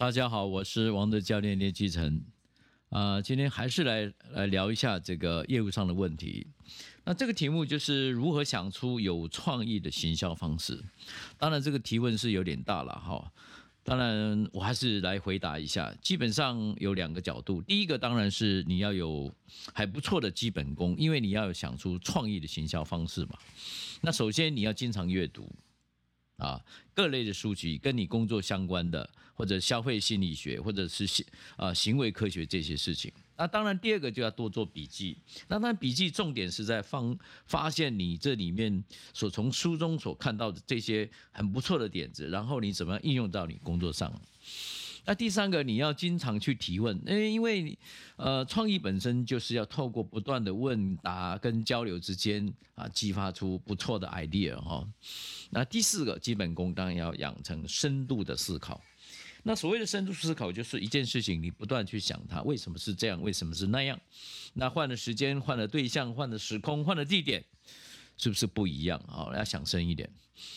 大家好，我是王德教练聂继成。啊，今天还是来来聊一下这个业务上的问题。那这个题目就是如何想出有创意的行销方式。当然，这个提问是有点大了哈。当然，我还是来回答一下。基本上有两个角度。第一个当然是你要有还不错的基本功，因为你要想出创意的行销方式嘛。那首先你要经常阅读。啊，各类的书籍跟你工作相关的，或者消费心理学，或者是行啊行为科学这些事情。那当然，第二个就要多做笔记。那那，笔记重点是在放发现你这里面所从书中所看到的这些很不错的点子，然后你怎么样应用到你工作上。那第三个，你要经常去提问，诶，因为呃，创意本身就是要透过不断的问答跟交流之间啊，激发出不错的 idea 哈。那第四个基本功当然要养成深度的思考。那所谓的深度思考，就是一件事情你不断去想它为什么是这样，为什么是那样。那换了时间，换了对象，换了时空，换了地点。是不是不一样啊？要想深一点。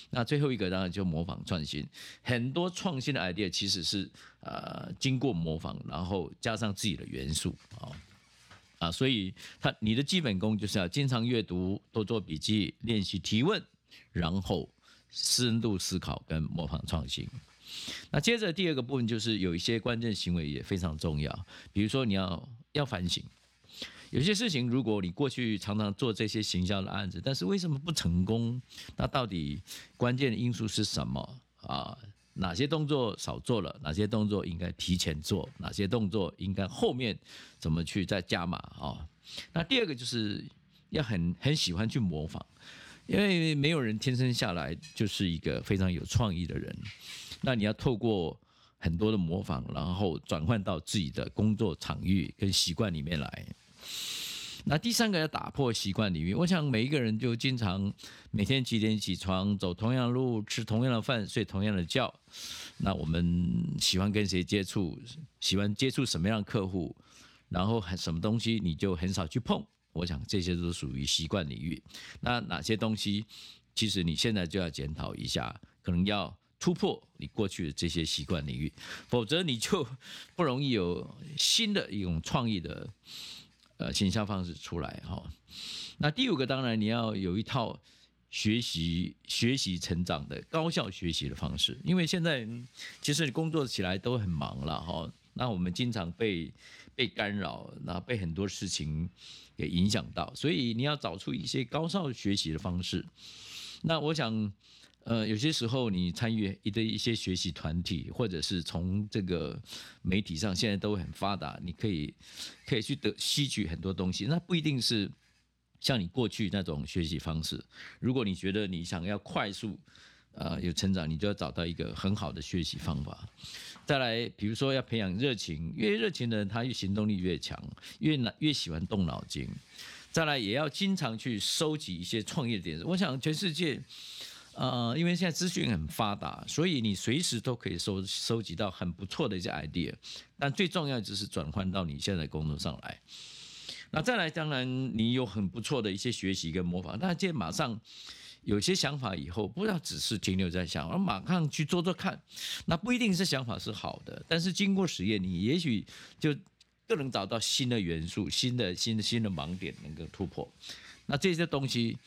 那最后一个当然就模仿创新，很多创新的 idea 其实是呃经过模仿，然后加上自己的元素啊啊，所以他你的基本功就是要经常阅读，多做笔记，练习提问，然后深度思考跟模仿创新。那接着第二个部分就是有一些关键行为也非常重要，比如说你要要反省。有些事情，如果你过去常常做这些行销的案子，但是为什么不成功？那到底关键的因素是什么啊？哪些动作少做了？哪些动作应该提前做？哪些动作应该后面怎么去再加码啊？那第二个就是要很很喜欢去模仿，因为没有人天生下来就是一个非常有创意的人。那你要透过很多的模仿，然后转换到自己的工作场域跟习惯里面来。那第三个要打破习惯领域，我想每一个人就经常每天几点起床，走同样的路，吃同样的饭，睡同样的觉。那我们喜欢跟谁接触，喜欢接触什么样的客户，然后什么东西你就很少去碰。我想这些都属于习惯领域。那哪些东西，其实你现在就要检讨一下，可能要突破你过去的这些习惯领域，否则你就不容易有新的一种创意的。呃，行销方式出来哈。那第五个，当然你要有一套学习、学习成长的高效学习的方式，因为现在其实你工作起来都很忙了哈。那我们经常被被干扰，然后被很多事情给影响到，所以你要找出一些高效学习的方式。那我想。呃，有些时候你参与一的一些学习团体，或者是从这个媒体上，现在都很发达，你可以可以去得吸取很多东西。那不一定是像你过去那种学习方式。如果你觉得你想要快速呃有成长，你就要找到一个很好的学习方法。再来，比如说要培养热情，越热情的人，他越行动力越强，越难越喜欢动脑筋。再来，也要经常去收集一些创业点子。我想全世界。呃，因为现在资讯很发达，所以你随时都可以收收集到很不错的一些 idea。但最重要就是转换到你现在工作上来。那再来，当然你有很不错的一些学习跟模仿，但这马上有些想法以后，不要只是停留在想，而马上去做做看。那不一定是想法是好的，但是经过实验，你也许就更能找到新的元素、新的新新的盲点，能够突破。那这些东西。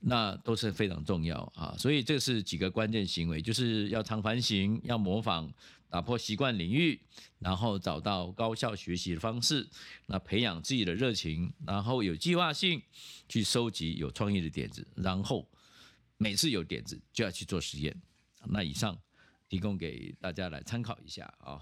那都是非常重要啊，所以这是几个关键行为，就是要常反省，要模仿，打破习惯领域，然后找到高效学习的方式，那培养自己的热情，然后有计划性去收集有创意的点子，然后每次有点子就要去做实验。那以上提供给大家来参考一下啊。